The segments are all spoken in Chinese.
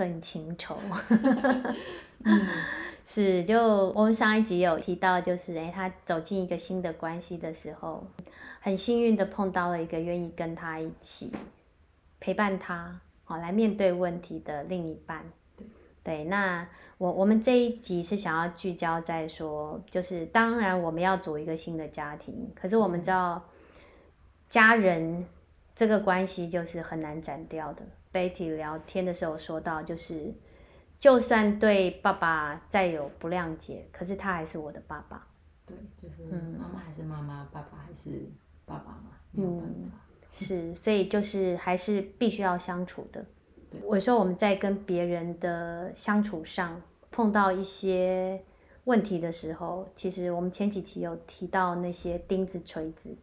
恨情仇。嗯，是，就我们上一集有提到，就是哎，他走进一个新的关系的时候，很幸运的碰到了一个愿意跟他一起陪伴他，好来面对问题的另一半。对，那我我们这一集是想要聚焦在说，就是当然我们要组一个新的家庭，可是我们知道家人这个关系就是很难斩掉的。Betty 聊天的时候说到，就是就算对爸爸再有不谅解，可是他还是我的爸爸。对，就是妈妈还是妈妈，爸爸还是爸爸嘛，没有办法。嗯，是，所以就是还是必须要相处的。对，有时候我们在跟别人的相处上碰到一些问题的时候，其实我们前几期有提到那些钉子锤子。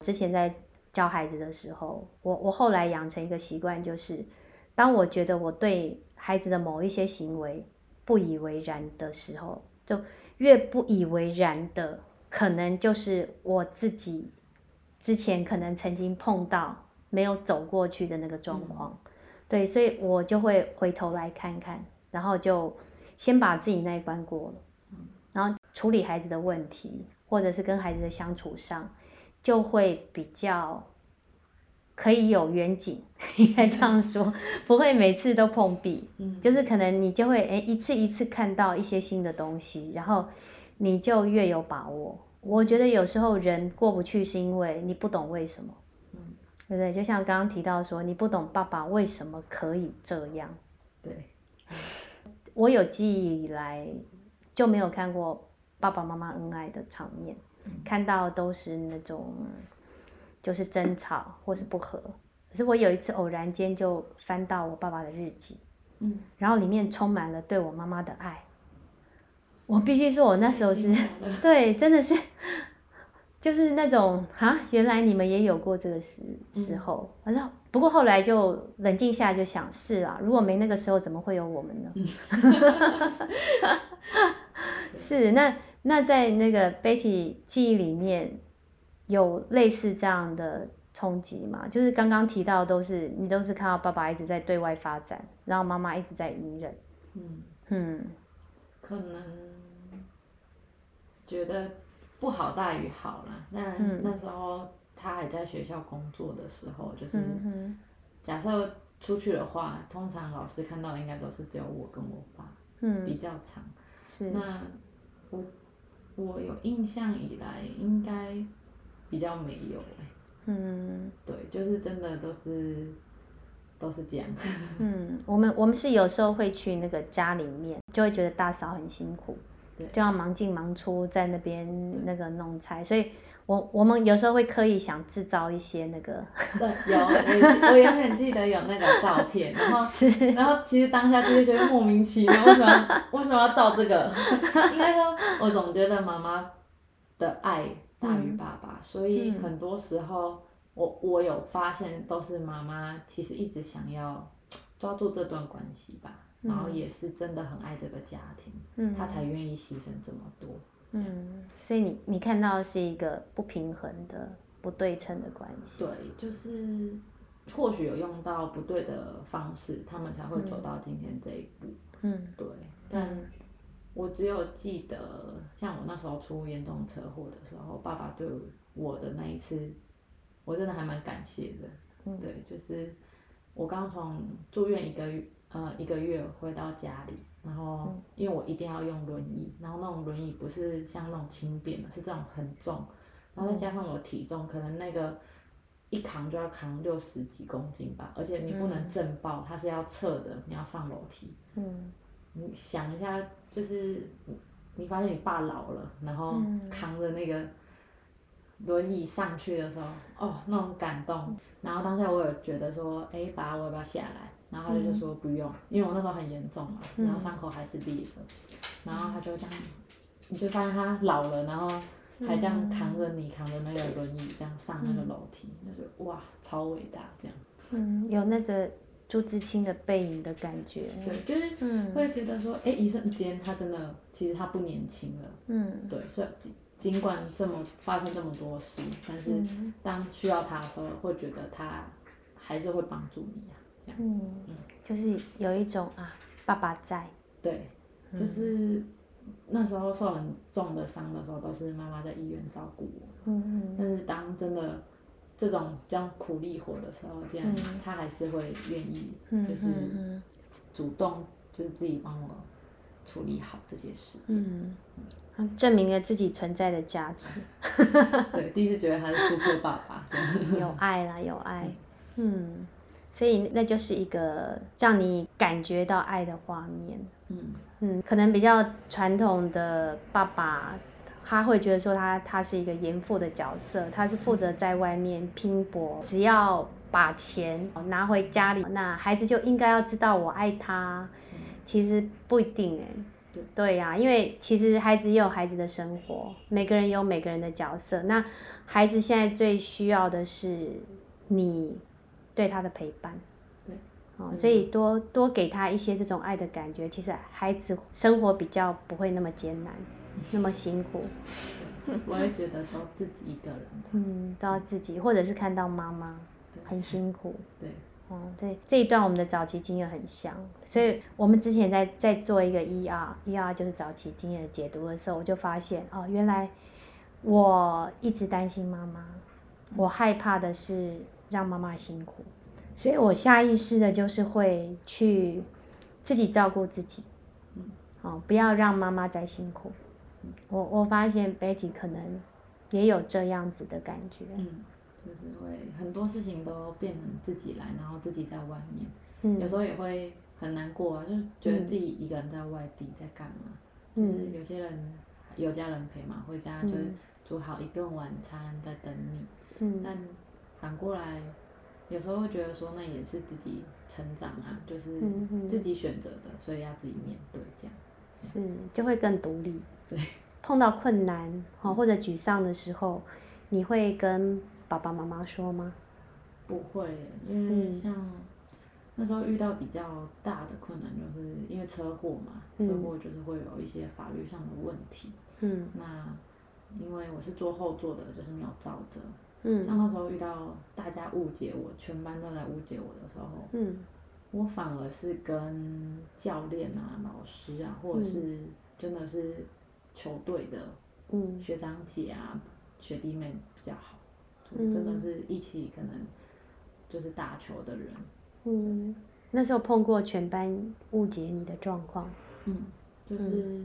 之前在教孩子的时候，我我后来养成一个习惯，就是当我觉得我对孩子的某一些行为不以为然的时候，就越不以为然的，可能就是我自己之前可能曾经碰到没有走过去的那个状况。嗯对，所以我就会回头来看看，然后就先把自己那一关过了，然后处理孩子的问题，或者是跟孩子的相处上，就会比较可以有远景，应该这样说，不会每次都碰壁，嗯就是可能你就会诶一次一次看到一些新的东西，然后你就越有把握。我觉得有时候人过不去是因为你不懂为什么。嗯对不对？就像刚刚提到说，你不懂爸爸为什么可以这样。对，我有记忆以来就没有看过爸爸妈妈恩爱的场面，嗯、看到都是那种就是争吵或是不和。可是我有一次偶然间就翻到我爸爸的日记，嗯，然后里面充满了对我妈妈的爱。我必须说，我那时候是 对，真的是。就是那种哈，原来你们也有过这个时时候，反正、嗯、不过后来就冷静下来就想，是啊，如果没那个时候，怎么会有我们呢？嗯、是那那在那个 Betty 记忆里面有类似这样的冲击吗？就是刚刚提到都是你都是看到爸爸一直在对外发展，然后妈妈一直在隐忍，嗯嗯，可能觉得。不好大于好啦。那那时候他还在学校工作的时候，就是假设出去的话，通常老师看到的应该都是只有我跟我爸，比较长。是。那我我有印象以来，应该比较没有哎。嗯。对，就是真的都是都是这样。嗯，我们我们是有时候会去那个家里面，就会觉得大嫂很辛苦。就要忙进忙出，在那边那个弄菜，所以我我们有时候会刻意想制造一些那个。对，有我我永远记得有那个照片，然后然后其实当下就会觉得莫名其妙，为什么为什么要照这个？应该说，我总觉得妈妈的爱大于爸爸，嗯、所以很多时候我我有发现都是妈妈其实一直想要抓住这段关系吧。然后也是真的很爱这个家庭，嗯、他才愿意牺牲这么多。嗯，所以你你看到是一个不平衡的、不对称的关系。对，就是或许有用到不对的方式，他们才会走到今天这一步。嗯，对。但我只有记得，像我那时候出严重车祸的时候，爸爸对我的那一次，我真的还蛮感谢的。嗯，对，就是我刚从住院一个月。呃，一个月回到家里，然后因为我一定要用轮椅，然后那种轮椅不是像那种轻便的，是这种很重，然后再加上我体重，可能那个一扛就要扛六十几公斤吧，而且你不能正抱，它是要侧着，你要上楼梯。嗯。你想一下，就是你发现你爸老了，然后扛着那个轮椅上去的时候，哦，那种感动。然后当下我有觉得说，哎，爸，我要不要下来？然后他就说不用，嗯、因为我那时候很严重嘛，然后伤口还是裂的，嗯、然后他就这样，你就发现他老了，然后还这样扛着你，扛着那个轮椅这样上那个楼梯，嗯、就觉得哇，超伟大这样。嗯，有那个朱自清的背影的感觉。对，就是会觉得说，哎、嗯，一瞬间他真的，其实他不年轻了。嗯。对，所以尽管这么发生这么多事，但是当需要他的时候，会觉得他还是会帮助你啊。嗯，就是有一种啊，爸爸在。对，就是那时候受很重的伤的时候，都是妈妈在医院照顾我。嗯嗯。但是当真的这种这样苦力活的时候，这样他还是会愿意，就是主动，就是自己帮我处理好这些事情。嗯，证明了自己存在的价值。对，第一次觉得他是 super 爸爸，有爱啦，有爱。嗯。所以那就是一个让你感觉到爱的画面。嗯嗯，可能比较传统的爸爸，他会觉得说他他是一个严父的角色，他是负责在外面拼搏，只要把钱拿回家里，那孩子就应该要知道我爱他。其实不一定哎。对呀，因为其实孩子也有孩子的生活，每个人有每个人的角色。那孩子现在最需要的是你。对他的陪伴，对，哦，所以多多给他一些这种爱的感觉，其实孩子生活比较不会那么艰难，那么辛苦。我也觉得都自己一个人。嗯，都要自己，或者是看到妈妈很辛苦。对，哦，对，这一段我们的早期经验很像，所以我们之前在在做一个 ER，ER 就是早期经验的解读的时候，我就发现哦，原来我一直担心妈妈，我害怕的是。让妈妈辛苦，所以我下意识的就是会去自己照顾自己，嗯，哦，不要让妈妈再辛苦。我我发现 Betty 可能也有这样子的感觉，嗯，就是会很多事情都变成自己来，然后自己在外面，嗯，有时候也会很难过啊，就是觉得自己一个人在外地在干嘛，嗯，就是有些人有家人陪嘛，回家就煮好一顿晚餐在等你，嗯，但。反过来，有时候会觉得说，那也是自己成长啊，就是自己选择的，所以要自己面对这样。是，就会更独立。对。碰到困难或者沮丧的时候，你会跟爸爸妈妈说吗？不会，因为像那时候遇到比较大的困难，就是因为车祸嘛，车祸就是会有一些法律上的问题。嗯。那因为我是坐后座的，就是没有肇责。嗯，像那时候遇到大家误解我，全班都在误解我的时候，嗯，我反而是跟教练啊、老师啊，或者是真的是球队的，嗯，学长姐啊、学弟妹比较好，嗯，真的是一起可能就是打球的人，嗯，那时候碰过全班误解你的状况，嗯，就是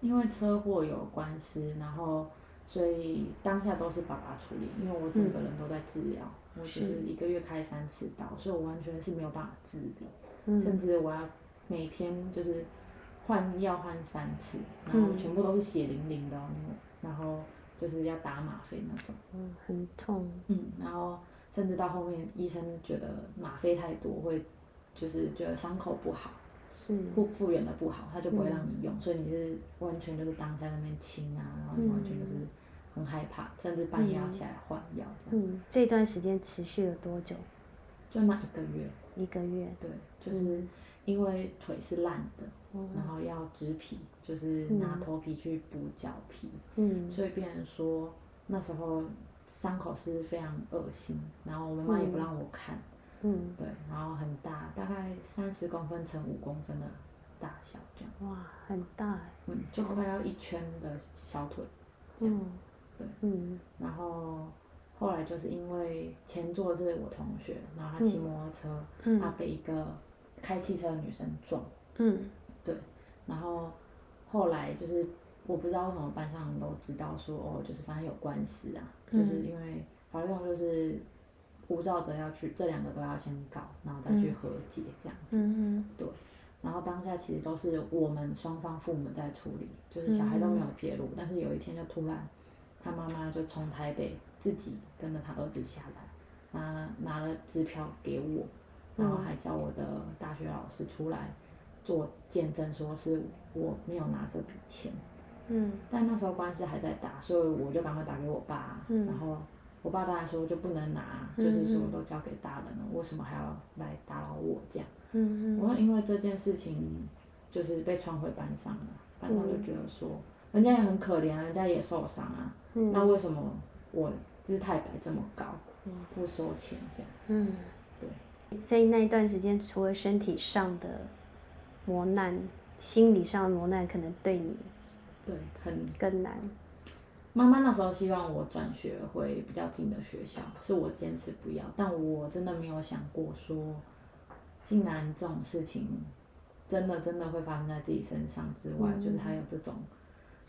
因为车祸有官司，然后。所以当下都是爸爸处理，因为我整个人都在治疗，嗯、我就是一个月开三次刀，所以我完全是没有办法自理，嗯、甚至我要每天就是换药换三次，然后全部都是血淋淋的，嗯、然后就是要打吗啡那种，嗯，很痛，嗯，然后甚至到后面医生觉得吗啡太多会，就是觉得伤口不好。是。复复原的不好，他就不会让你用，嗯、所以你是完全就是当下那边清啊，然后你完全就是很害怕，嗯、甚至半夜要起来换药这样。嗯，这段时间持续了多久？就那一个月。一个月。对，就是因为腿是烂的，嗯、然后要植皮，就是拿头皮去补脚皮。嗯。所以变成说那时候伤口是非常恶心，然后我妈妈也不让我看。嗯嗯，对，然后很大，大概三十公分乘五公分的大小这样。哇，很大哎。嗯，就快要一圈的小腿。嗯，对，嗯。然后后来就是因为前座是我同学，然后他骑摩托车，嗯、他被一个开汽车的女生撞。嗯。对，然后后来就是我不知道为什么班上人都知道说哦，就是反正有官司啊，嗯、就是因为法律上就是。无照者要去，这两个都要先告，然后再去和解这样子。对，然后当下其实都是我们双方父母在处理，就是小孩都没有介入，嗯、但是有一天就突然，他妈妈就从台北自己跟着他儿子下来，拿拿了支票给我，然后还叫我的大学老师出来做见证，说是我没有拿这笔钱。嗯。但那时候官司还在打，所以我就赶快打给我爸，嗯、然后。我爸当然说就不能拿，嗯、就是说都交给大人了，为什么还要来打扰我这样？嗯嗯。我说因为这件事情就是被传回班上了，班上就觉得说，嗯、人家也很可怜啊，人家也受伤啊，嗯、那为什么我姿态摆这么高，嗯、不收钱这样？嗯，对。所以那一段时间，除了身体上的磨难，心理上的磨难可能对你对很更难。妈妈那时候希望我转学回比较近的学校，是我坚持不要，但我真的没有想过说，竟然这种事情真的真的会发生在自己身上之外，嗯、就是还有这种。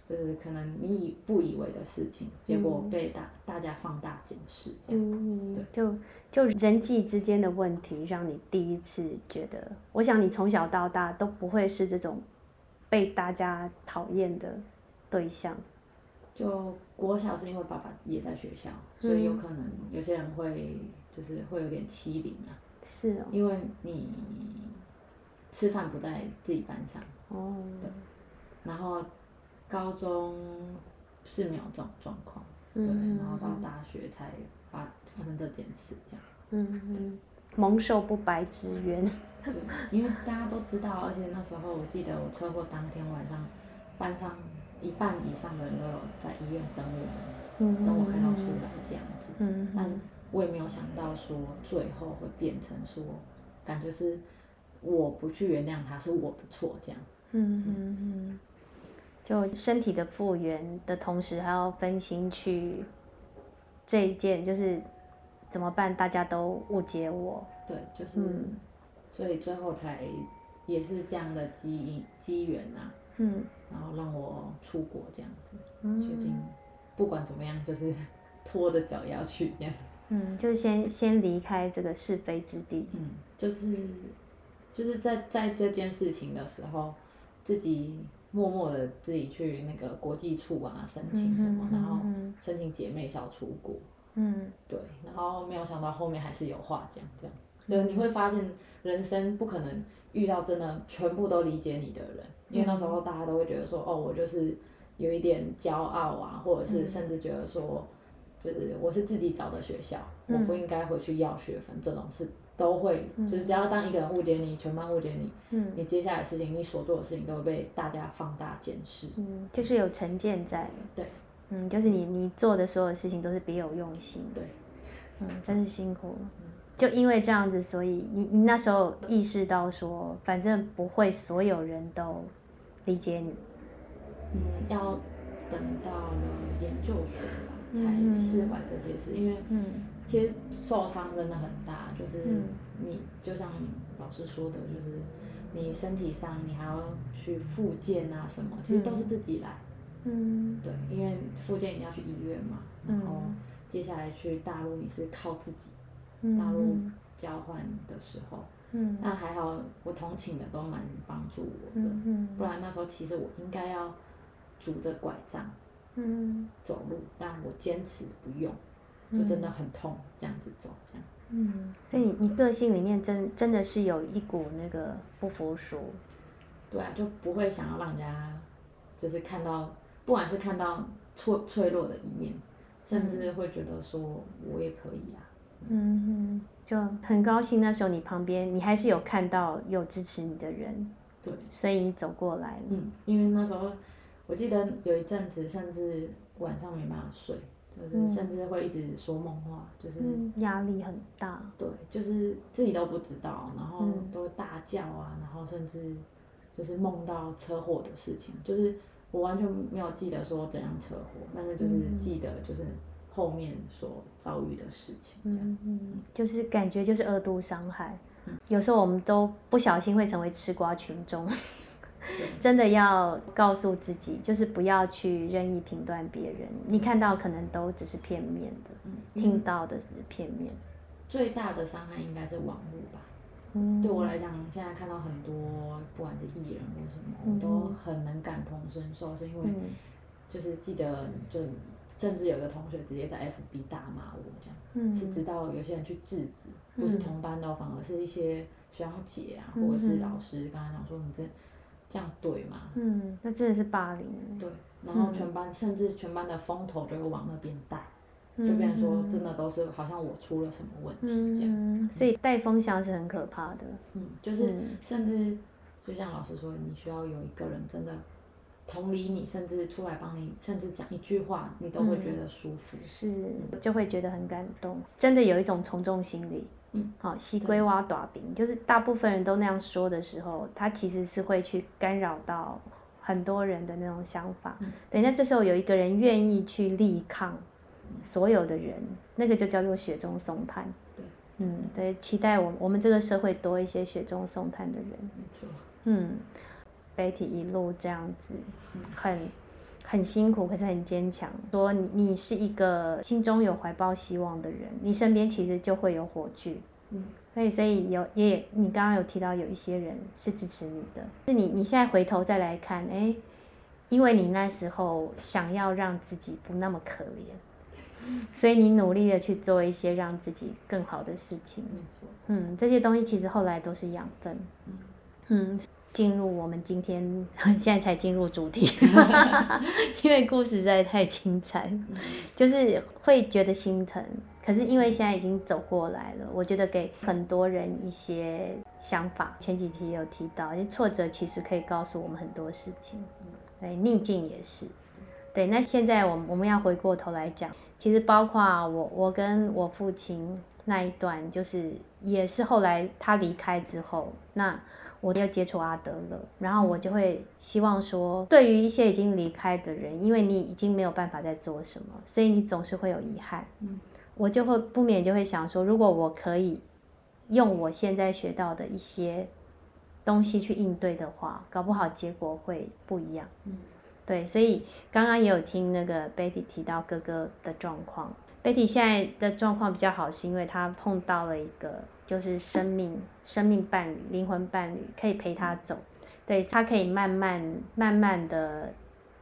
就是可能你以不以为的事情，结果被大大家放大检视，这样，嗯、对，就就人际之间的问题，让你第一次觉得，我想你从小到大都不会是这种被大家讨厌的对象。就国小是因为爸爸也在学校，所以有可能有些人会就是会有点欺凌啊。是哦。因为你吃饭不在自己班上。哦。对。然后。高中是没有这种状况，对，嗯、然后到大学才发发生这件事，这样。嗯嗯。蒙受不白之冤。对，因为大家都知道，而且那时候我记得我车祸当天晚上，班上一半以上的人都有在医院等我们，等我看到出来这样子。嗯。但我也没有想到说最后会变成说，感觉是我不去原谅他是我的错这样。嗯嗯嗯。就身体的复原的同时，还要分心去这一件，就是怎么办？大家都误解我。对，就是，嗯、所以最后才也是这样的机机缘啊。嗯。然后让我出国这样子，嗯、决定不管怎么样，就是 拖着脚要去这样。嗯，就先先离开这个是非之地。嗯，就是就是在在这件事情的时候，自己。默默的自己去那个国际处啊申请什么，嗯、然后申请姐妹校出国。嗯，对，然后没有想到后面还是有话讲，这样，就你会发现人生不可能遇到真的全部都理解你的人，嗯、因为那时候大家都会觉得说，哦，我就是有一点骄傲啊，或者是甚至觉得说，就是我是自己找的学校，嗯、我不应该回去要学分这种事。都会，就是只要当一个人误解你，全班误解你，嗯，你接下来的事情，你所做的事情都会被大家放大检视，嗯，就是有成见在，对，嗯，就是你你做的所有事情都是别有用心，对，嗯，真是辛苦，嗯。就因为这样子，所以你你那时候意识到说，反正不会所有人都理解你，嗯，要等到了研究所才释怀这些事，因为，嗯。其实受伤真的很大，就是你就像老师说的，就是你身体上你还要去复健啊什么，其实都是自己来。嗯，对，因为复健你要去医院嘛，然后接下来去大陆你是靠自己，大陆交换的时候，嗯，但还好我同寝的都蛮帮助我的，不然那时候其实我应该要拄着拐杖，嗯，走路，但我坚持不用。就真的很痛，这样子走，这样。嗯，所以你你个性里面真真的是有一股那个不服输。对啊，就不会想要让人家，就是看到，不管是看到脆脆弱的一面，甚至会觉得说我也可以啊。嗯哼，就很高兴那时候你旁边，你还是有看到有支持你的人。对。所以你走过来。嗯，因为那时候我记得有一阵子，甚至晚上没办法睡。就是甚至会一直说梦话，就是压力很大。对，就是自己都不知道，然后都会大叫啊，然后甚至就是梦到车祸的事情，就是我完全没有记得说怎样车祸，但是就是记得就是后面所遭遇的事情。嗯嗯，就是感觉就是二度伤害。有时候我们都不小心会成为吃瓜群众。真的要告诉自己，就是不要去任意评断别人。你看到可能都只是片面的，嗯、听到的是片面。最大的伤害应该是网络吧。嗯、对我来讲，现在看到很多不管是艺人或什么，嗯、我都很能感同身受，是因为就是记得，就甚至有个同学直接在 FB 大骂我这样，嗯、是直到有些人去制止，不是同班的，嗯、反而是一些学长姐啊，或者是老师刚才讲说你这。这样对吗？嗯，那真的是霸凌。对，然后全班、嗯、甚至全班的风头就会往那边带，嗯、就变成说真的都是好像我出了什么问题这样。嗯、所以带风向是很可怕的。嗯，就是甚至就像老师说，你需要有一个人真的同理你，甚至出来帮你，甚至讲一句话，你都会觉得舒服。嗯、是，就会觉得很感动。真的有一种从众心理。嗯，好，西龟挖短饼，就是大部分人都那样说的时候，他其实是会去干扰到很多人的那种想法。嗯、对，那这时候有一个人愿意去力抗所有的人，那个就叫做雪中送炭。对，嗯，对，期待我我们这个社会多一些雪中送炭的人。没错。嗯，Betty 一路这样子，很很辛苦，可是很坚强。说你你是一个心中有怀抱希望的人，你身边其实就会有火炬。嗯，所以所以有也你刚刚有提到有一些人是支持你的，是你你现在回头再来看，哎，因为你那时候想要让自己不那么可怜，所以你努力的去做一些让自己更好的事情。没错。嗯，这些东西其实后来都是养分。嗯。嗯，进入我们今天 现在才进入主题，因为故事实在太精彩，就是会觉得心疼。可是因为现在已经走过来了，我觉得给很多人一些想法。前几题有提到，挫折其实可以告诉我们很多事情，对，逆境也是。对，那现在我们我们要回过头来讲，其实包括我，我跟我父亲那一段，就是也是后来他离开之后，那。我要接触阿德勒，然后我就会希望说，对于一些已经离开的人，因为你已经没有办法再做什么，所以你总是会有遗憾。嗯，我就会不免就会想说，如果我可以用我现在学到的一些东西去应对的话，搞不好结果会不一样。嗯，对，所以刚刚也有听那个 Betty 提到哥哥的状况，Betty 现在的状况比较好，是因为他碰到了一个。就是生命、生命伴侣、灵魂伴侣，可以陪他走，对，他可以慢慢、慢慢的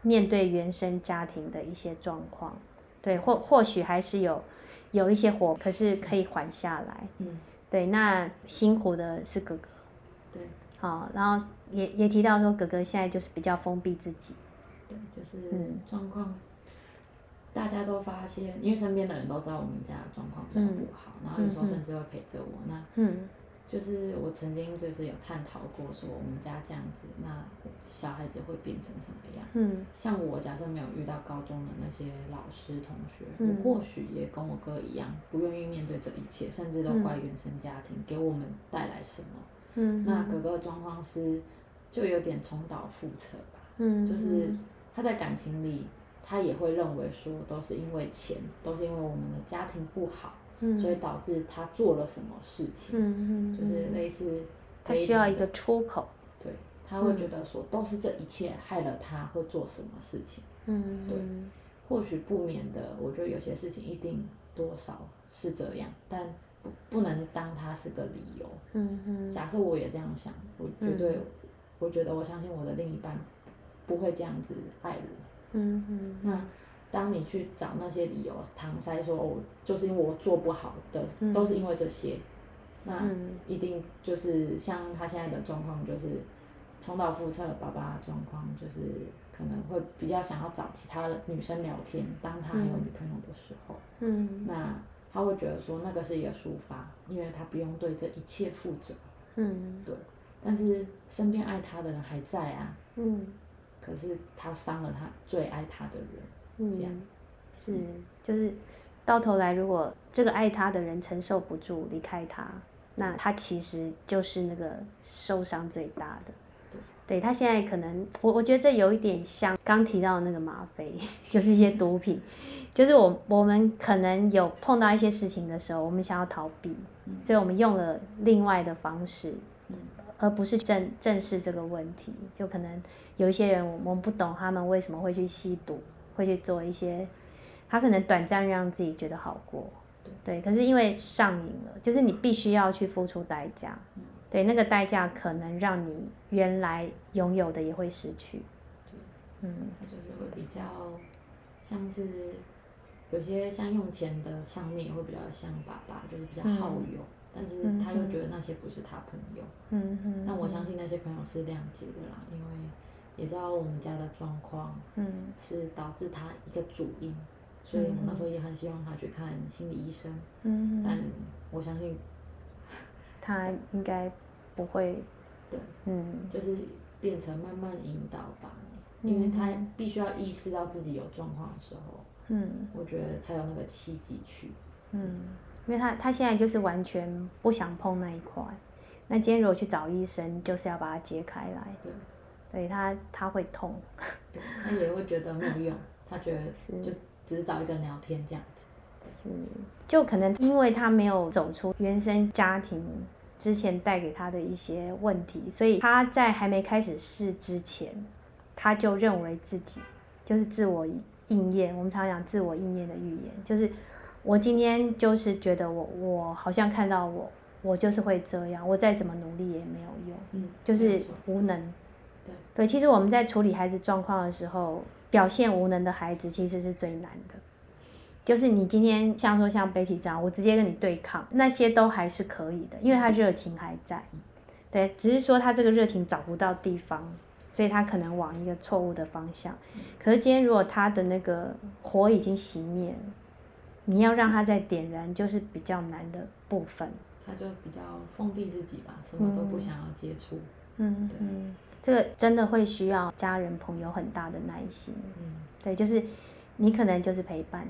面对原生家庭的一些状况，对，或或许还是有有一些火，可是可以缓下来，嗯，对，那辛苦的是哥哥，对，好，然后也也提到说哥哥现在就是比较封闭自己，对，就是状况。嗯大家都发现，因为身边的人都知道我们家的状况比较不好，嗯、然后有时候甚至会陪着我。嗯、那，嗯，就是我曾经就是有探讨过，说我们家这样子，那小孩子会变成什么样？嗯，像我假设没有遇到高中的那些老师同学，嗯、我或许也跟我哥一样，不愿意面对这一切，甚至都怪原生家庭给我们带来什么。嗯，那哥哥的状况是，就有点重蹈覆辙吧。嗯，就是他在感情里。他也会认为说，都是因为钱，都是因为我们的家庭不好，嗯、所以导致他做了什么事情，嗯嗯、就是类似他需要一个出口，对，他会觉得说都是这一切害了他会做什么事情，嗯、对，或许不免的，我觉得有些事情一定多少是这样，但不不能当他是个理由。嗯嗯、假设我也这样想，我绝对，嗯、我觉得我相信我的另一半不会这样子爱我。嗯嗯，那当你去找那些理由搪塞说哦，就是因为我做不好的，嗯、都是因为这些，那一定就是像他现在的状况，就是重蹈覆辙。爸爸的状况就是可能会比较想要找其他的女生聊天，当他还有女朋友的时候，嗯，那他会觉得说那个是一个抒发，因为他不用对这一切负责，嗯，对，但是身边爱他的人还在啊，嗯。可是他伤了他最爱他的人，嗯、这样。是就是到头来，如果这个爱他的人承受不住离开他，那他其实就是那个受伤最大的。对，他现在可能，我我觉得这有一点像刚提到的那个吗啡，就是一些毒品，就是我我们可能有碰到一些事情的时候，我们想要逃避，所以我们用了另外的方式。而不是正正视这个问题，就可能有一些人，我们不懂他们为什么会去吸毒，会去做一些，他可能短暂让自己觉得好过，对，可是因为上瘾了，就是你必须要去付出代价，对，那个代价可能让你原来拥有的也会失去，嗯，就是会比较像是有些像用钱的上面也会比较像爸爸，就是比较好用。嗯但是他又觉得那些不是他朋友，嗯哼，那我相信那些朋友是谅解的啦，因为也知道我们家的状况，嗯，是导致他一个主因，所以我那时候也很希望他去看心理医生，嗯，但我相信他应该不会，对，嗯，就是变成慢慢引导吧，因为他必须要意识到自己有状况的时候，嗯，我觉得才有那个契机去。嗯，因为他他现在就是完全不想碰那一块。那今天如果去找医生，就是要把它揭开来。对，对他他会痛，他也会觉得没有用，他觉得是就只是找一个人聊天这样子。是，就可能因为他没有走出原生家庭之前带给他的一些问题，所以他在还没开始试之前，他就认为自己就是自我应验。我们常讲自我应验的预言，就是我今天就是觉得我我好像看到我我就是会这样，我再怎么努力也没有用，嗯，就是无能。对，对，其实我们在处理孩子状况的时候，表现无能的孩子其实是最难的。就是你今天像说像 Betty 这样，我直接跟你对抗，那些都还是可以的，因为他热情还在，对，只是说他这个热情找不到地方，所以他可能往一个错误的方向。可是今天如果他的那个火已经熄灭了，你要让他再点燃，就是比较难的部分。他就比较封闭自己吧，什么都不想要接触。嗯，对嗯，这个真的会需要家人朋友很大的耐心。嗯，对，就是你可能就是陪伴。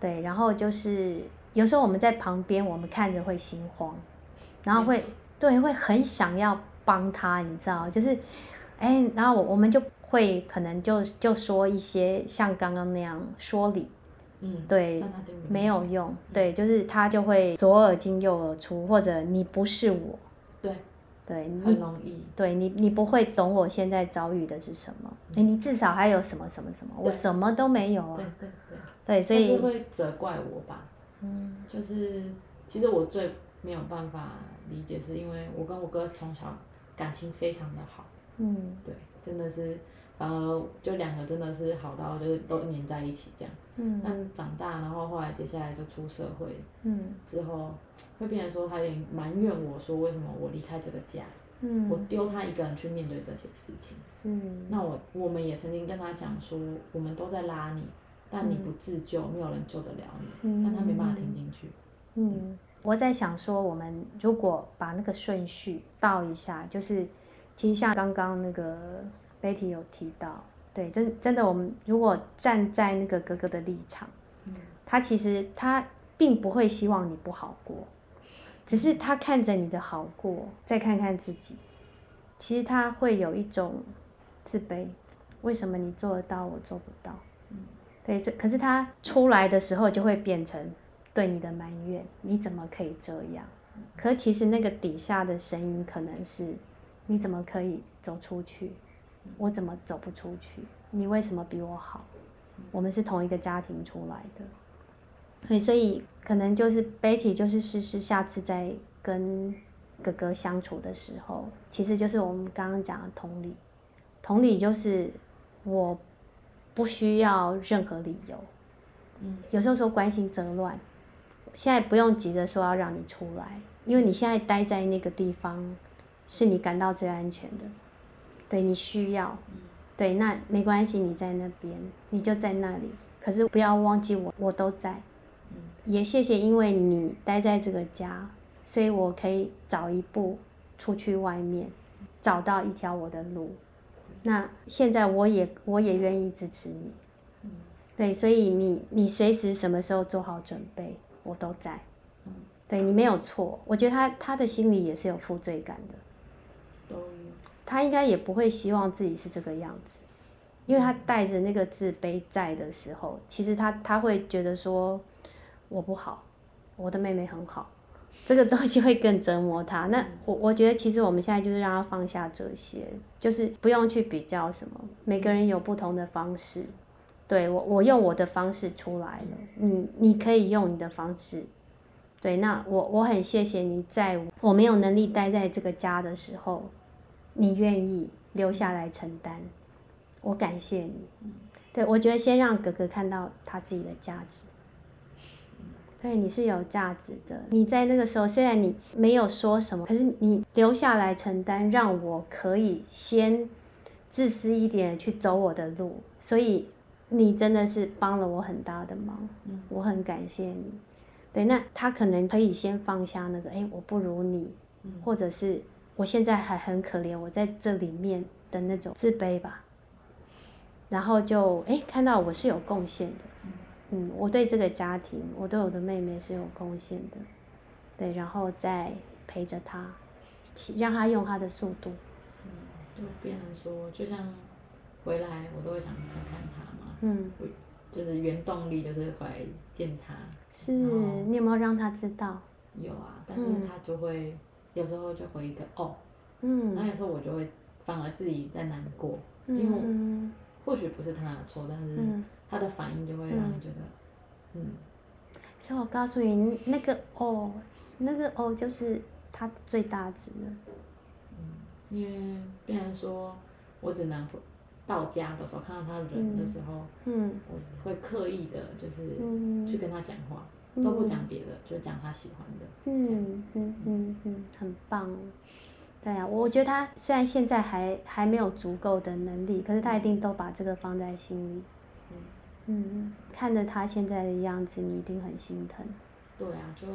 对，然后就是有时候我们在旁边，我们看着会心慌，然后会对，会很想要帮他，你知道，就是，哎，然后我我们就会可能就就说一些像刚刚那样说理，嗯，对，没有用，对，就是他就会左耳进右耳出，或者你不是我，对，对，很容易，对你你不会懂我现在遭遇的是什么，哎，你至少还有什么什么什么，我什么都没有啊。对对对。对，所以就会责怪我吧。嗯，就是其实我最没有办法理解，是因为我跟我哥从小感情非常的好。嗯，对，真的是，反而就两个真的是好到就是都黏在一起这样。嗯，但长大，然后后来接下来就出社会，嗯，之后会变成说他也埋怨我说为什么我离开这个家，嗯，我丢他一个人去面对这些事情。是，那我我们也曾经跟他讲说，我们都在拉你。但你不自救，没有人救得了你。嗯，但他没办法听进去。嗯，嗯，我在想说，我们如果把那个顺序倒一下，就是，其实像刚刚那个 Betty 有提到，对，真真的，我们如果站在那个哥哥的立场，嗯，他其实他并不会希望你不好过，只是他看着你的好过，再看看自己，其实他会有一种自卑，为什么你做得到，我做不到？对，可是他出来的时候就会变成对你的埋怨，你怎么可以这样？可其实那个底下的声音可能是，你怎么可以走出去？我怎么走不出去？你为什么比我好？我们是同一个家庭出来的，对，所以可能就是 Betty 就是试试下次再跟哥哥相处的时候，其实就是我们刚刚讲的同理，同理就是我。不需要任何理由，嗯，有时候说关心则乱，现在不用急着说要让你出来，因为你现在待在那个地方，是你感到最安全的，对，你需要，对，那没关系，你在那边，你就在那里，可是不要忘记我，我都在，也谢谢，因为你待在这个家，所以我可以早一步出去外面，找到一条我的路。那现在我也我也愿意支持你，对，所以你你随时什么时候做好准备，我都在，对，你没有错，我觉得他他的心里也是有负罪感的，他应该也不会希望自己是这个样子，因为他带着那个自卑在的时候，其实他他会觉得说我不好，我的妹妹很好。这个东西会更折磨他。那我 我觉得，其实我们现在就是让他放下这些，就是不用去比较什么。每个人有不同的方式，对，我我用我的方式出来了，你你可以用你的方式。对，那我我很谢谢你，在我没有能力待在这个家的时候，你愿意留下来承担，我感谢你。对，我觉得先让哥哥看到他自己的价值。对，你是有价值的。你在那个时候，虽然你没有说什么，可是你留下来承担，让我可以先自私一点去走我的路。所以你真的是帮了我很大的忙，我很感谢你。对，那他可能可以先放下那个，哎，我不如你，或者是我现在还很可怜，我在这里面的那种自卑吧。然后就哎，看到我是有贡献的。嗯，我对这个家庭，我对我的妹妹是有贡献的，对，然后再陪着她，让她用她的速度，嗯，就变成说，就像回来我都会想看看她嘛，嗯，就是原动力就是回来见她，是你有没有让她知道？有啊，但是她就会、嗯、有时候就回一个哦，嗯，然后有时候我就会反而自己在难过，嗯、因为或许不是他的错，但是他的反应就会让你觉得，嗯，所以我告诉你，那个哦，那个哦，就是他最大值了，嗯，因为别人说我只能到家的时候看到他人的时候，嗯，我会刻意的，就是去跟他讲话，都不讲别的，就讲他喜欢的。嗯嗯嗯嗯，很棒。对啊，我觉得他虽然现在还还没有足够的能力，可是他一定都把这个放在心里。嗯嗯，看着他现在的样子，你一定很心疼。对啊，就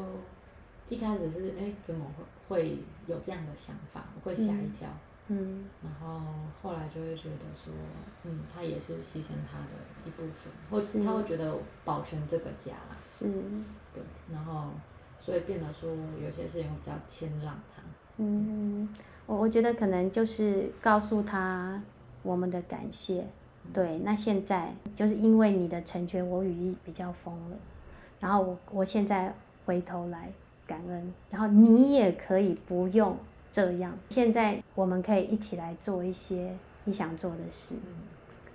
一开始是哎，怎么会会有这样的想法？我会吓一跳。嗯，然后后来就会觉得说，嗯，他也是牺牲他的一部分，或是。他会觉得保全这个家，是，对，然后所以变得说有些事情比较谦让他。嗯，我我觉得可能就是告诉他我们的感谢，嗯、对，那现在就是因为你的成全，我羽翼比较丰了，然后我我现在回头来感恩，然后你也可以不用。这样，现在我们可以一起来做一些你想做的事。嗯、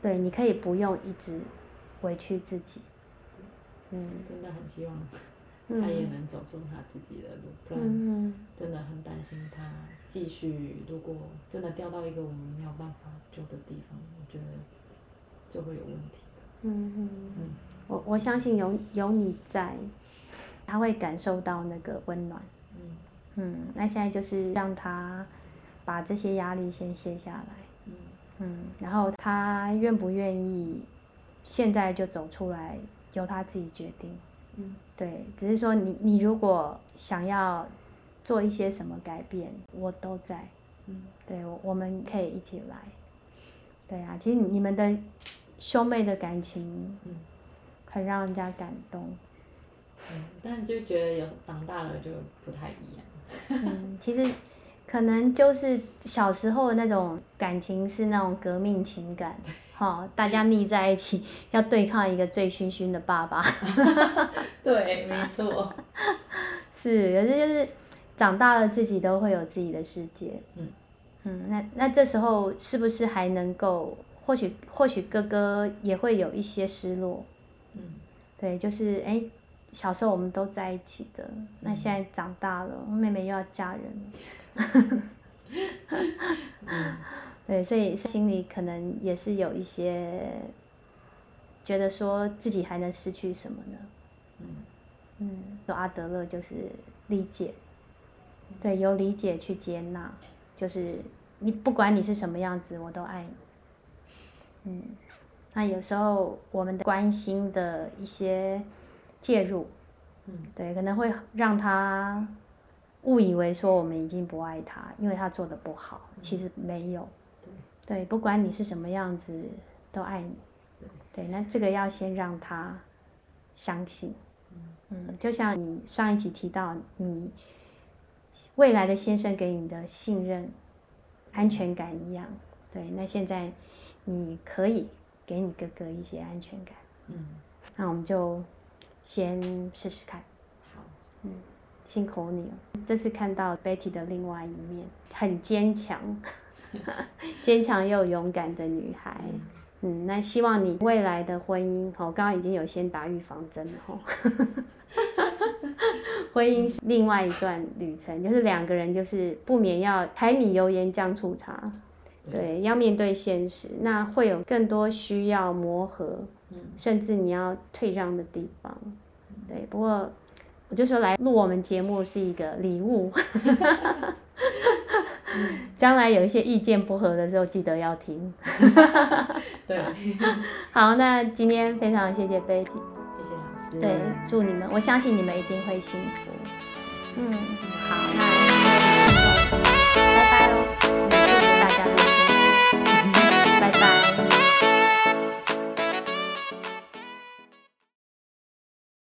对，你可以不用一直委屈自己。嗯，真的很希望他也能走出他自己的路，嗯、不然真的很担心他继续。如果真的掉到一个我们没有办法救的地方，我觉得就会有问题。嗯嗯嗯，我我相信有有你在，他会感受到那个温暖。嗯，那现在就是让他把这些压力先卸下来，嗯，嗯，然后他愿不愿意现在就走出来，由他自己决定，嗯，对，只是说你你如果想要做一些什么改变，我都在，嗯，对，我们可以一起来，对啊，其实你们的兄妹的感情，嗯，很让人家感动，嗯，但就觉得有长大了就不太一样。嗯，其实可能就是小时候那种感情是那种革命情感，哈，大家腻在一起要对抗一个醉醺醺的爸爸。对，没错。是，可是就是长大了，自己都会有自己的世界。嗯嗯，那那这时候是不是还能够？或许或许哥哥也会有一些失落。嗯，对，就是哎。欸小时候我们都在一起的，那现在长大了，妹妹又要嫁人了。嗯，对，所以心里可能也是有一些觉得说自己还能失去什么呢？嗯嗯，说阿德勒就是理解，对，由理解去接纳，就是你不管你是什么样子，我都爱你。嗯，那有时候我们的关心的一些。介入，嗯，对，可能会让他误以为说我们已经不爱他，因为他做的不好，其实没有，对，对，不管你是什么样子，都爱你，对，那这个要先让他相信，嗯，就像你上一集提到，你未来的先生给你的信任、安全感一样，对，那现在你可以给你哥哥一些安全感，嗯，那我们就。先试试看，好，嗯，辛苦你了。这次看到 Betty 的另外一面，很坚强，坚强又勇敢的女孩。嗯，嗯，那希望你未来的婚姻，哦，刚刚已经有先打预防针了，哦，婚姻是另外一段旅程，就是两个人就是不免要柴米油盐酱醋茶，对，对，要面对现实，那会有更多需要磨合。甚至你要退让的地方，对。不过我就说来录我们节目是一个礼物，将来有一些意见不合的时候，记得要听。对。好，那今天非常谢谢 Betty，谢谢老师。对，祝你们，我相信你们一定会幸福。嗯，好，那。